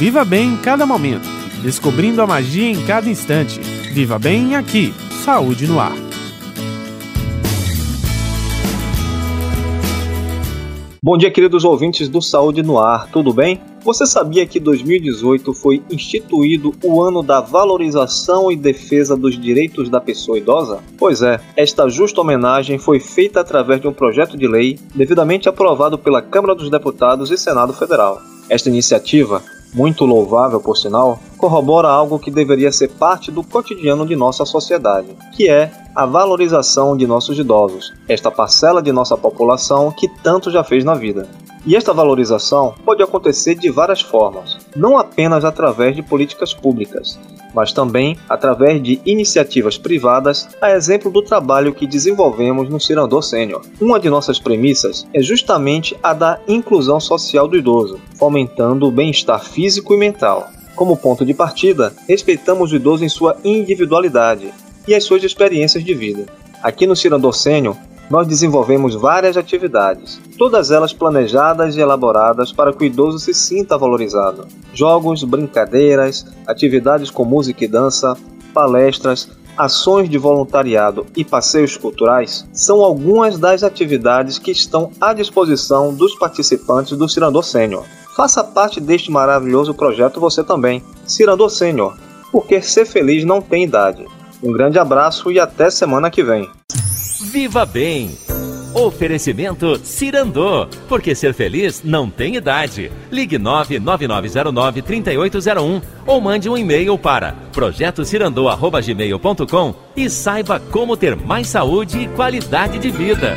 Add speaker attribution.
Speaker 1: Viva bem em cada momento, descobrindo a magia em cada instante. Viva bem aqui. Saúde no ar.
Speaker 2: Bom dia, queridos ouvintes do Saúde no Ar, tudo bem? Você sabia que 2018 foi instituído o ano da valorização e defesa dos direitos da pessoa idosa? Pois é, esta justa homenagem foi feita através de um projeto de lei devidamente aprovado pela Câmara dos Deputados e Senado Federal. Esta iniciativa muito louvável por sinal, corrobora algo que deveria ser parte do cotidiano de nossa sociedade, que é a valorização de nossos idosos, esta parcela de nossa população que tanto já fez na vida. E esta valorização pode acontecer de várias formas, não apenas através de políticas públicas, mas também através de iniciativas privadas, a exemplo do trabalho que desenvolvemos no Cirandor Sênior. Uma de nossas premissas é justamente a da inclusão social do idoso, fomentando o bem-estar físico e mental. Como ponto de partida, respeitamos o idoso em sua individualidade e as suas experiências de vida. Aqui no Cirandor Sênior, nós desenvolvemos várias atividades, todas elas planejadas e elaboradas para que o idoso se sinta valorizado. Jogos, brincadeiras, atividades com música e dança, palestras, ações de voluntariado e passeios culturais são algumas das atividades que estão à disposição dos participantes do Cirandor Sênior. Faça parte deste maravilhoso projeto você também, Cirandor Sênior, porque ser feliz não tem idade. Um grande abraço e até semana que vem.
Speaker 3: Viva Bem. Oferecimento Cirandô, porque ser feliz não tem idade. Ligue 99909-3801 ou mande um e-mail para projetocirandô.gmail.com e saiba como ter mais saúde e qualidade de vida.